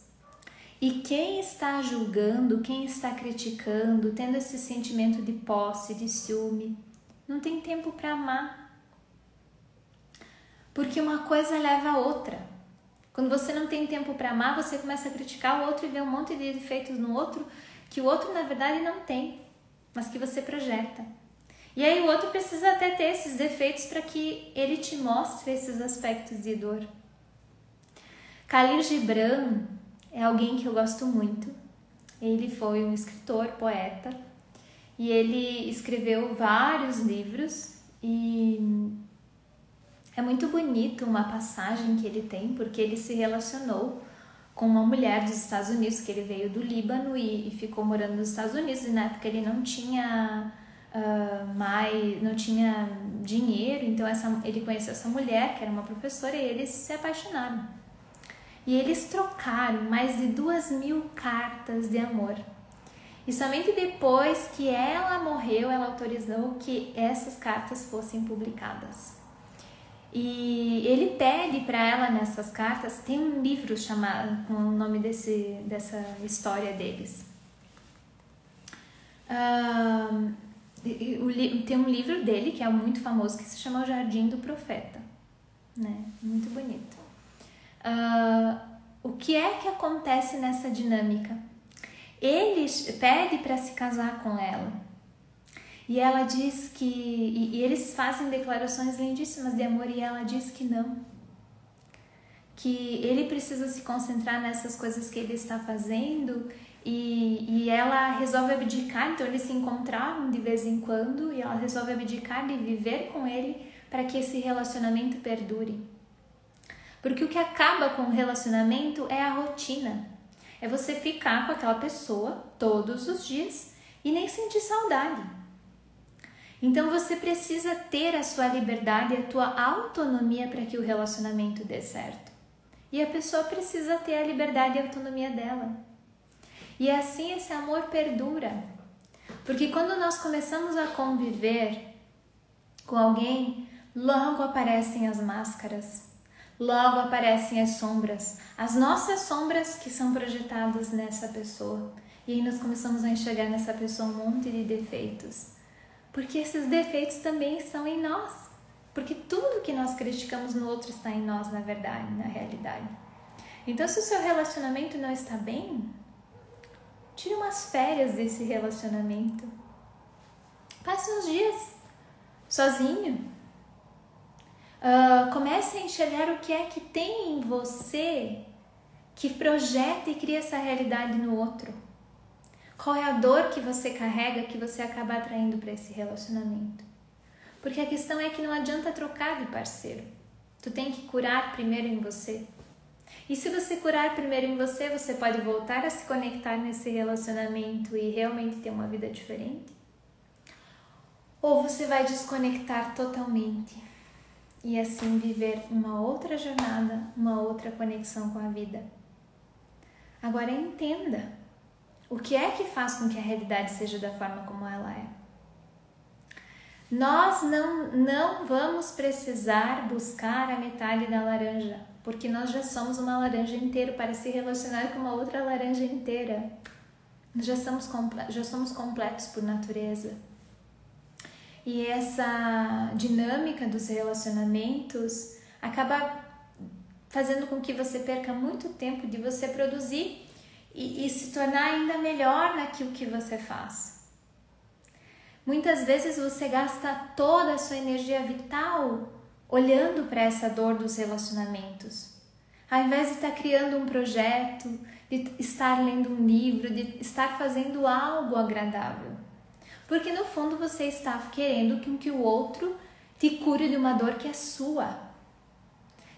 E quem está julgando, quem está criticando, tendo esse sentimento de posse, de ciúme, não tem tempo para amar. Porque uma coisa leva a outra. Quando você não tem tempo para amar, você começa a criticar o outro e vê um monte de defeitos no outro que o outro na verdade não tem, mas que você projeta. E aí o outro precisa até ter esses defeitos para que ele te mostre esses aspectos de dor. Khalil Gibran é alguém que eu gosto muito. Ele foi um escritor, poeta, e ele escreveu vários livros e é muito bonito uma passagem que ele tem, porque ele se relacionou com uma mulher dos Estados Unidos, que ele veio do Líbano e, e ficou morando nos Estados Unidos, e na época ele não tinha uh, mais, não tinha dinheiro, então essa, ele conheceu essa mulher, que era uma professora, e eles se apaixonaram. E eles trocaram mais de duas mil cartas de amor. E somente depois que ela morreu, ela autorizou que essas cartas fossem publicadas. E ele pede para ela nessas cartas, tem um livro chamado com o nome desse, dessa história deles. Tem um livro dele que é muito famoso que se chama O Jardim do Profeta, né? Muito bonito. Uh, o que é que acontece nessa dinâmica? Ele pede para se casar com ela e ela diz que. E, e eles fazem declarações lindíssimas de amor e ela diz que não. Que ele precisa se concentrar nessas coisas que ele está fazendo e, e ela resolve abdicar, então eles se encontraram de vez em quando e ela resolve abdicar de viver com ele para que esse relacionamento perdure. Porque o que acaba com o relacionamento é a rotina. É você ficar com aquela pessoa todos os dias e nem sentir saudade. Então você precisa ter a sua liberdade e a tua autonomia para que o relacionamento dê certo. E a pessoa precisa ter a liberdade e a autonomia dela. E assim esse amor perdura. Porque quando nós começamos a conviver com alguém, logo aparecem as máscaras, logo aparecem as sombras, as nossas sombras que são projetadas nessa pessoa. E aí nós começamos a enxergar nessa pessoa um monte de defeitos porque esses defeitos também estão em nós. Porque tudo que nós criticamos no outro está em nós, na verdade, na realidade. Então, se o seu relacionamento não está bem, tire umas férias desse relacionamento. Passe uns dias sozinho. Uh, comece a enxergar o que é que tem em você que projeta e cria essa realidade no outro. Qual é a dor que você carrega que você acaba atraindo para esse relacionamento? Porque a questão é que não adianta trocar de parceiro. Tu tem que curar primeiro em você. E se você curar primeiro em você, você pode voltar a se conectar nesse relacionamento e realmente ter uma vida diferente? Ou você vai desconectar totalmente e assim viver uma outra jornada, uma outra conexão com a vida? Agora entenda o que é que faz com que a realidade seja da forma como ela é? Nós não, não vamos precisar buscar a metade da laranja, porque nós já somos uma laranja inteira para se relacionar com uma outra laranja inteira. Nós já somos, já somos completos por natureza. E essa dinâmica dos relacionamentos acaba fazendo com que você perca muito tempo de você produzir e, e se tornar ainda melhor naquilo que você faz. Muitas vezes você gasta toda a sua energia vital olhando para essa dor dos relacionamentos, Ao invés de estar criando um projeto, de estar lendo um livro, de estar fazendo algo agradável. Porque no fundo você está querendo que, o outro te cure de uma dor que é sua.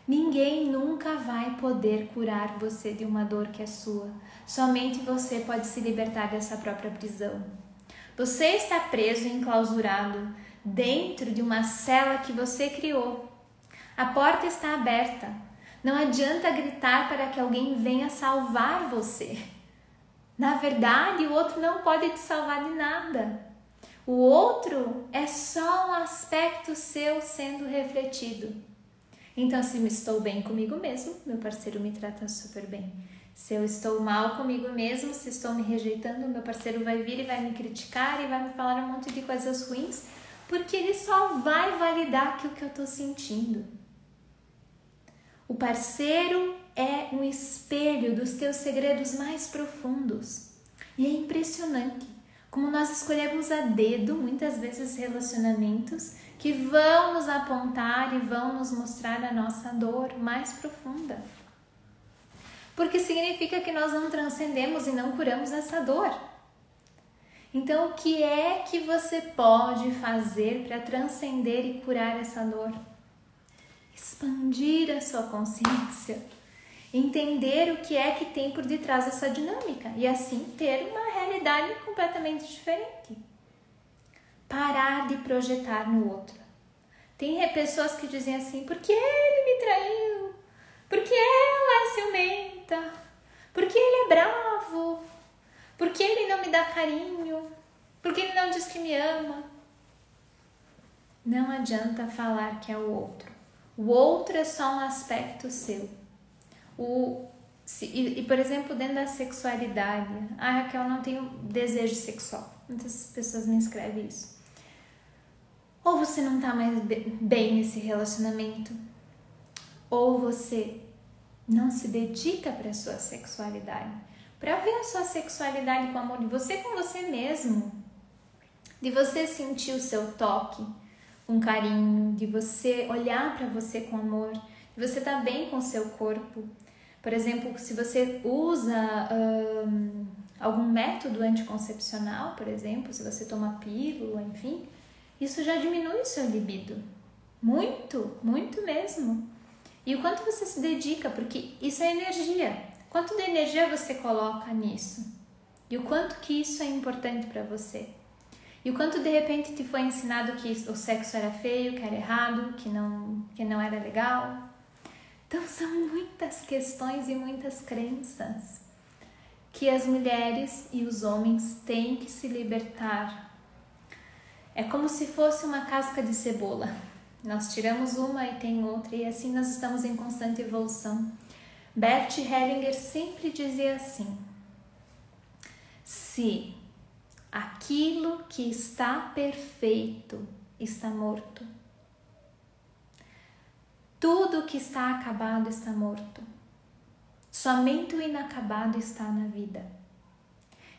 Ninguém nunca vai poder curar você de uma dor que é sua. Somente você pode se libertar dessa própria prisão. Você está preso e enclausurado dentro de uma cela que você criou. A porta está aberta. Não adianta gritar para que alguém venha salvar você. Na verdade, o outro não pode te salvar de nada. O outro é só um aspecto seu sendo refletido. Então, se eu estou bem comigo mesmo, meu parceiro me trata super bem. Se eu estou mal comigo mesmo, se estou me rejeitando, meu parceiro vai vir e vai me criticar e vai me falar um monte de coisas ruins, porque ele só vai validar aquilo que eu estou sentindo. O parceiro é um espelho dos teus segredos mais profundos. E é impressionante como nós escolhemos a dedo muitas vezes relacionamentos que vão nos apontar e vão nos mostrar a nossa dor mais profunda. Porque significa que nós não transcendemos e não curamos essa dor. Então, o que é que você pode fazer para transcender e curar essa dor? expandir a sua consciência, entender o que é que tem por detrás dessa dinâmica e assim ter uma realidade completamente diferente. Parar de projetar no outro. Tem pessoas que dizem assim: porque ele me traiu? Porque ela é ciumenta? Porque ele é bravo? Porque ele não me dá carinho? Porque ele não diz que me ama? Não adianta falar que é o outro. O outro é só um aspecto seu. O, se, e, e, por exemplo, dentro da sexualidade, ah, Raquel, não tenho desejo sexual. Muitas pessoas me escrevem isso. Ou você não tá mais bem nesse relacionamento, ou você não se dedica para sua sexualidade, para ver a sua sexualidade com amor de você com você mesmo, de você sentir o seu toque, com carinho, de você olhar para você com amor, de você estar tá bem com o seu corpo. Por exemplo, se você usa um, algum método anticoncepcional, por exemplo, se você toma pílula, enfim, isso já diminui o seu libido. Muito, muito mesmo. E o quanto você se dedica, porque isso é energia. Quanto de energia você coloca nisso? E o quanto que isso é importante para você? E o quanto de repente te foi ensinado que o sexo era feio, que era errado, que não, que não era legal. Então são muitas questões e muitas crenças que as mulheres e os homens têm que se libertar. É como se fosse uma casca de cebola. Nós tiramos uma e tem outra, e assim nós estamos em constante evolução. Bert Hellinger sempre dizia assim: se Aquilo que está perfeito está morto. Tudo que está acabado está morto. Somente o inacabado está na vida.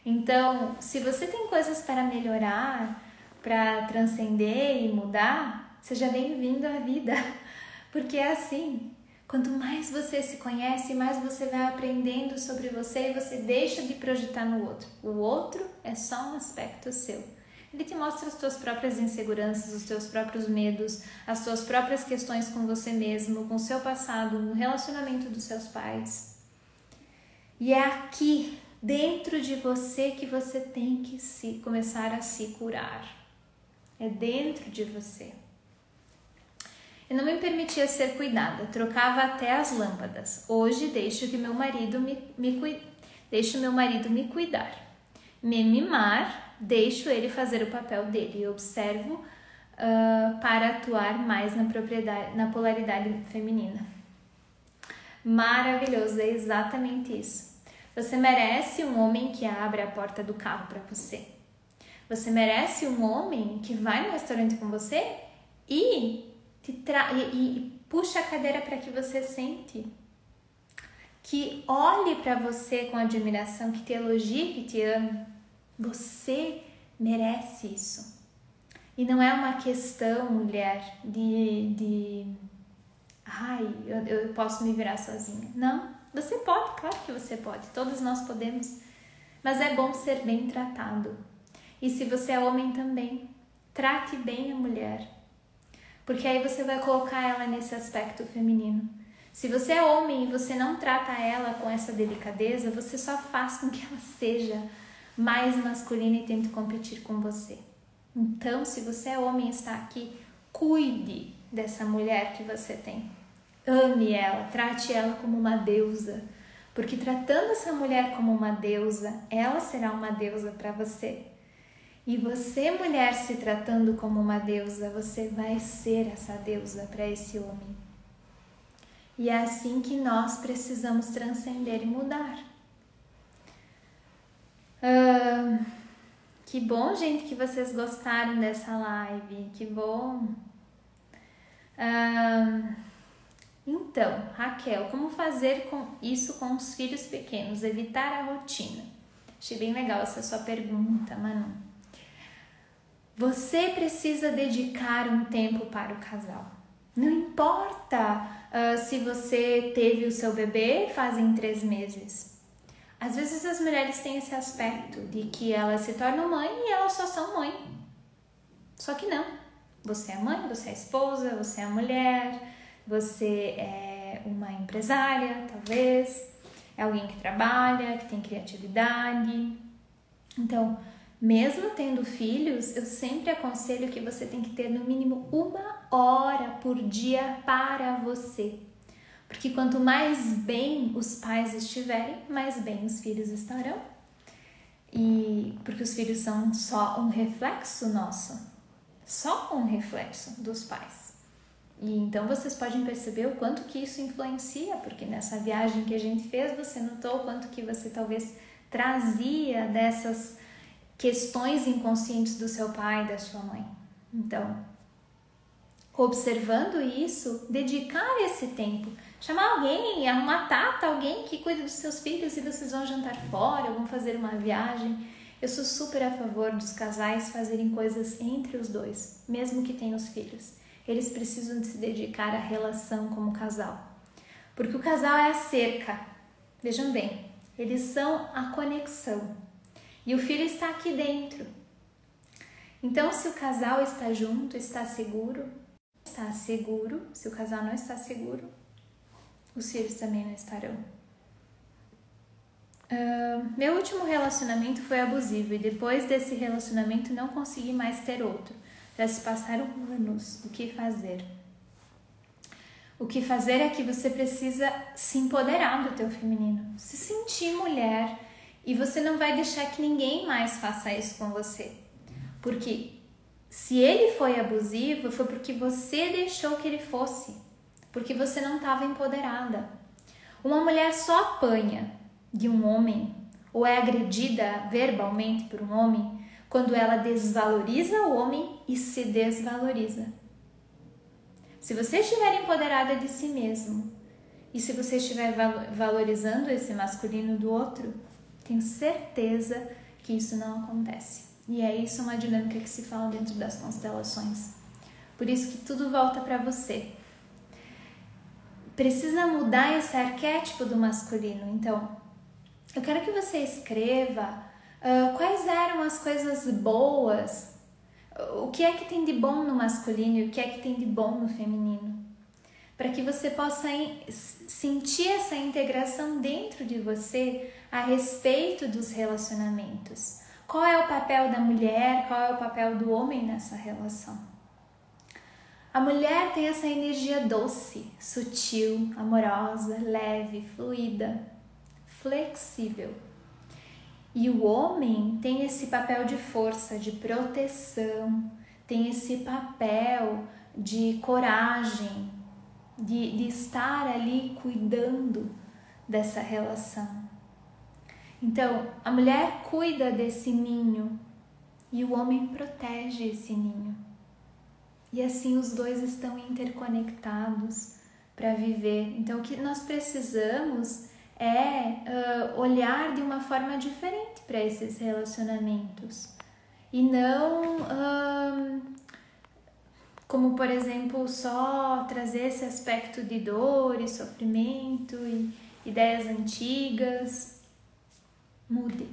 Então, se você tem coisas para melhorar, para transcender e mudar, seja bem-vindo à vida, porque é assim. Quanto mais você se conhece, mais você vai aprendendo sobre você e você deixa de projetar no outro. O outro é só um aspecto seu. Ele te mostra as tuas próprias inseguranças, os teus próprios medos, as tuas próprias questões com você mesmo, com o seu passado, no relacionamento dos seus pais. E é aqui, dentro de você, que você tem que se começar a se curar. É dentro de você. Eu não me permitia ser cuidada, trocava até as lâmpadas. Hoje deixo que meu marido me, me deixo meu marido me cuidar. Me mimar, deixo ele fazer o papel dele e observo uh, para atuar mais na propriedade, na polaridade feminina. Maravilhoso, é exatamente isso. Você merece um homem que abre a porta do carro para você. Você merece um homem que vai no restaurante com você e te tra e, e puxa a cadeira para que você sente. Que olhe para você com admiração, que te elogie, que te ame. Você merece isso. E não é uma questão, mulher, de, de ai, eu, eu posso me virar sozinha. Não, você pode, claro que você pode, todos nós podemos. Mas é bom ser bem tratado. E se você é homem também, trate bem a mulher. Porque aí você vai colocar ela nesse aspecto feminino. Se você é homem e você não trata ela com essa delicadeza, você só faz com que ela seja mais masculina e tente competir com você. Então, se você é homem e está aqui, cuide dessa mulher que você tem. Ame ela, trate ela como uma deusa, porque tratando essa mulher como uma deusa, ela será uma deusa para você. E você, mulher, se tratando como uma deusa, você vai ser essa deusa para esse homem. E é assim que nós precisamos transcender e mudar. Que bom, gente, que vocês gostaram dessa live. Que bom. Uh, então, Raquel, como fazer com isso com os filhos pequenos? Evitar a rotina. Achei bem legal essa sua pergunta, Manu. Você precisa dedicar um tempo para o casal. Não importa uh, se você teve o seu bebê fazem três meses. Às vezes as mulheres têm esse aspecto de que elas se tornam mãe e elas só são mãe. Só que não. Você é mãe, você é esposa, você é mulher, você é uma empresária, talvez, é alguém que trabalha, que tem criatividade. Então, mesmo tendo filhos, eu sempre aconselho que você tem que ter no mínimo uma hora por dia para você. Porque quanto mais bem os pais estiverem, mais bem os filhos estarão. E porque os filhos são só um reflexo nosso, só um reflexo dos pais. E então vocês podem perceber o quanto que isso influencia, porque nessa viagem que a gente fez, você notou o quanto que você talvez trazia dessas questões inconscientes do seu pai e da sua mãe. Então, observando isso, dedicar esse tempo, chamar alguém, arrumar tata, alguém que cuide dos seus filhos e vocês vão jantar fora, vão fazer uma viagem. Eu sou super a favor dos casais fazerem coisas entre os dois, mesmo que tenham os filhos. Eles precisam se dedicar à relação como casal. Porque o casal é a cerca. Vejam bem, eles são a conexão. E o filho está aqui dentro. Então, se o casal está junto, está seguro, está seguro. Se o casal não está seguro, os filhos também não estarão. Uh, meu último relacionamento foi abusivo e depois desse relacionamento não consegui mais ter outro. Já se passaram anos. O que fazer? O que fazer é que você precisa se empoderar do teu feminino, se sentir mulher e você não vai deixar que ninguém mais faça isso com você. Porque se ele foi abusivo, foi porque você deixou que ele fosse. Porque você não estava empoderada. Uma mulher só apanha de um homem ou é agredida verbalmente por um homem quando ela desvaloriza o homem e se desvaloriza. Se você estiver empoderada de si mesmo e se você estiver valorizando esse masculino do outro, tenho certeza que isso não acontece. E é isso uma dinâmica que se fala dentro das constelações. Por isso que tudo volta para você. Precisa mudar esse arquétipo do masculino. Então, eu quero que você escreva uh, quais eram as coisas boas, o que é que tem de bom no masculino e o que é que tem de bom no feminino para que você possa sentir essa integração dentro de você a respeito dos relacionamentos. Qual é o papel da mulher, qual é o papel do homem nessa relação? A mulher tem essa energia doce, sutil, amorosa, leve, fluida, flexível. E o homem tem esse papel de força, de proteção, tem esse papel de coragem, de, de estar ali cuidando dessa relação. Então, a mulher cuida desse ninho e o homem protege esse ninho. E assim os dois estão interconectados para viver. Então, o que nós precisamos é uh, olhar de uma forma diferente para esses relacionamentos e não uh, como por exemplo só trazer esse aspecto de dor e sofrimento e ideias antigas. Mude.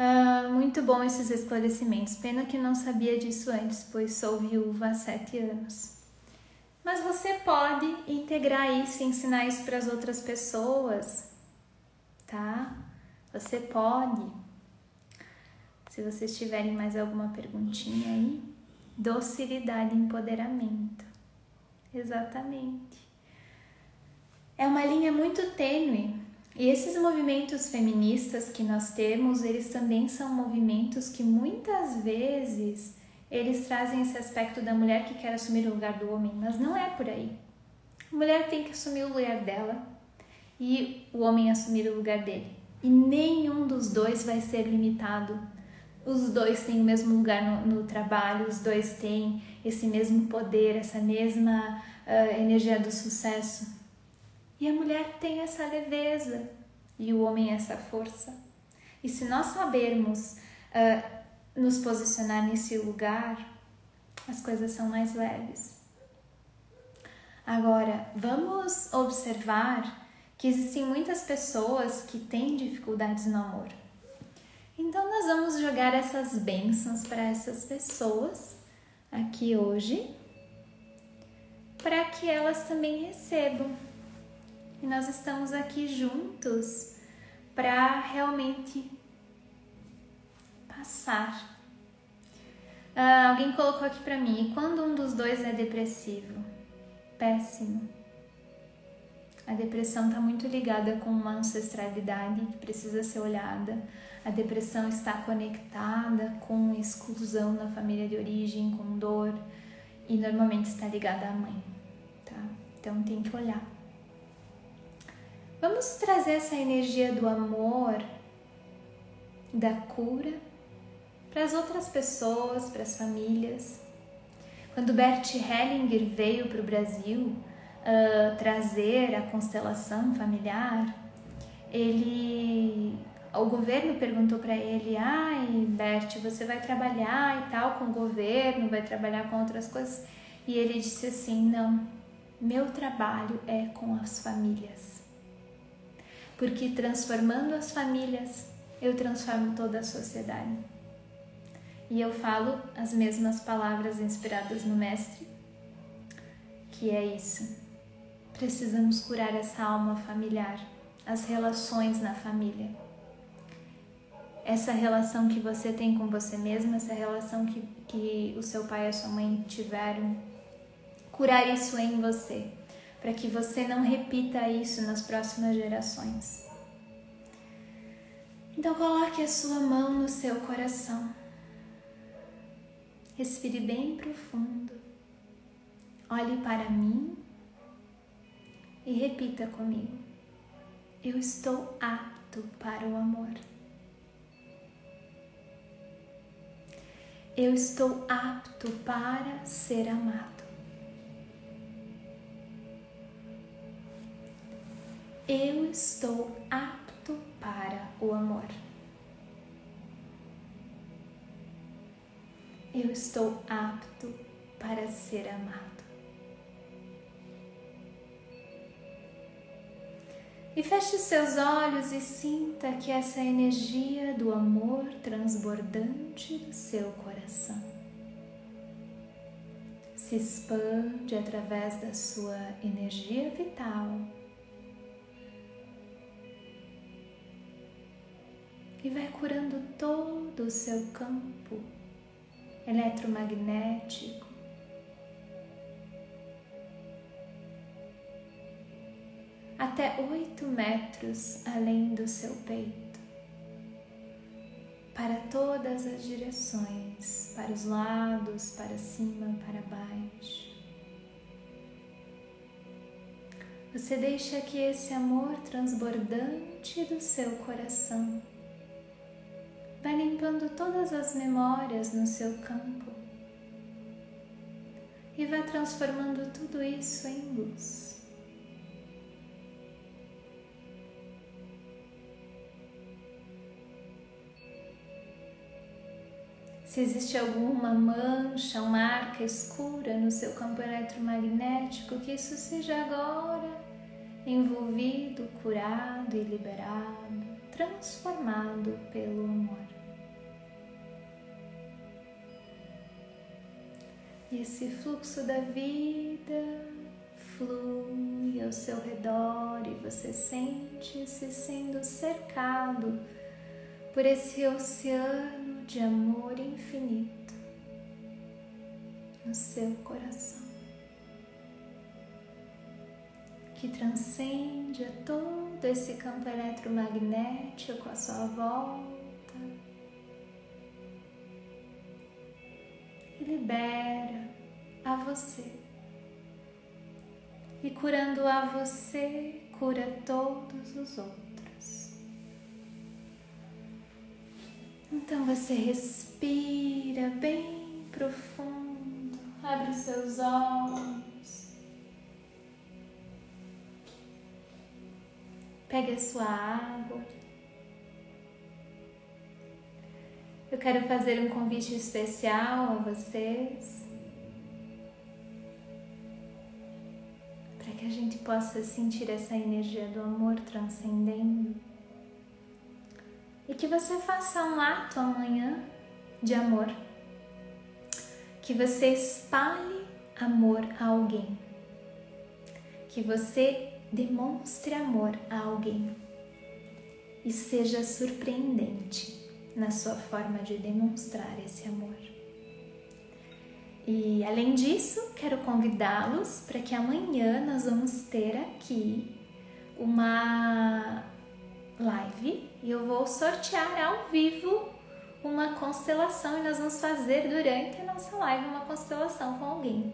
Uh, muito bom esses esclarecimentos. Pena que não sabia disso antes, pois sou viúva há sete anos. Mas você pode integrar isso ensinar isso para as outras pessoas, tá? Você pode. Se vocês tiverem mais alguma perguntinha aí, docilidade empoderamento. Exatamente. É uma linha muito tênue. E esses movimentos feministas que nós temos, eles também são movimentos que muitas vezes eles trazem esse aspecto da mulher que quer assumir o lugar do homem, mas não é por aí. A mulher tem que assumir o lugar dela e o homem assumir o lugar dele. E nenhum dos dois vai ser limitado os dois têm o mesmo lugar no, no trabalho, os dois têm esse mesmo poder, essa mesma uh, energia do sucesso. E a mulher tem essa leveza e o homem essa força. E se nós sabermos uh, nos posicionar nesse lugar, as coisas são mais leves. Agora, vamos observar que existem muitas pessoas que têm dificuldades no amor. Então, nós vamos jogar essas bênçãos para essas pessoas aqui hoje, para que elas também recebam. E nós estamos aqui juntos para realmente passar. Ah, alguém colocou aqui para mim: quando um dos dois é depressivo? Péssimo. A depressão está muito ligada com uma ancestralidade que precisa ser olhada a depressão está conectada com exclusão na família de origem, com dor e normalmente está ligada à mãe, tá? Então tem que olhar. Vamos trazer essa energia do amor, da cura para as outras pessoas, para as famílias. Quando Bert Hellinger veio para o Brasil uh, trazer a constelação familiar, ele o governo perguntou para ele: ai, Bert, você vai trabalhar e tal com o governo, vai trabalhar com outras coisas? E ele disse assim: não, meu trabalho é com as famílias. Porque transformando as famílias, eu transformo toda a sociedade. E eu falo as mesmas palavras inspiradas no Mestre, que é isso. Precisamos curar essa alma familiar, as relações na família essa relação que você tem com você mesma, essa relação que, que o seu pai e a sua mãe tiveram, curar isso em você, para que você não repita isso nas próximas gerações. Então, coloque a sua mão no seu coração. Respire bem profundo. Olhe para mim e repita comigo: Eu estou apto para o amor. eu estou apto para ser amado. Eu estou apto para o amor. Eu estou apto para ser amado. E feche seus olhos e sinta que essa energia do amor transbordante do seu coração se expande através da sua energia vital e vai curando todo o seu campo eletromagnético até oito metros além do seu peito, para todas as direções, para os lados, para cima, para baixo. Você deixa que esse amor transbordante do seu coração vai limpando todas as memórias no seu campo e vai transformando tudo isso em luz. Se existe alguma mancha, marca escura no seu campo eletromagnético, que isso seja agora envolvido, curado e liberado, transformado pelo amor. E esse fluxo da vida flui ao seu redor e você sente-se sendo cercado por esse oceano de amor infinito no seu coração, que transcende a todo esse campo eletromagnético à sua volta e libera a você. E curando a você, cura todos os outros. Então você respira bem profundo, abre seus olhos. Pegue a sua água. Eu quero fazer um convite especial a vocês. Para que a gente possa sentir essa energia do amor transcendendo. E que você faça um ato amanhã de amor, que você espalhe amor a alguém, que você demonstre amor a alguém e seja surpreendente na sua forma de demonstrar esse amor. E além disso, quero convidá-los para que amanhã nós vamos ter aqui uma live e eu vou sortear ao vivo uma constelação e nós vamos fazer durante a nossa live uma constelação com alguém.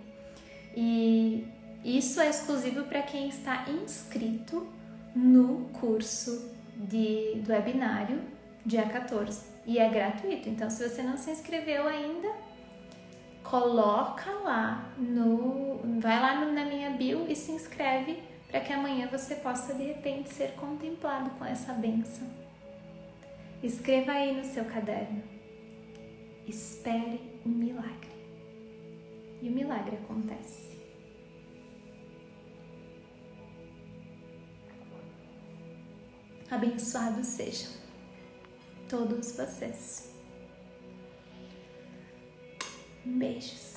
E isso é exclusivo para quem está inscrito no curso de, do webinário dia 14 e é gratuito. Então, se você não se inscreveu ainda, coloca lá no, vai lá na minha bio e se inscreve para que amanhã você possa de repente ser contemplado com essa benção. Escreva aí no seu caderno. Espere um milagre. E o milagre acontece. Abençoados sejam todos vocês. Beijos.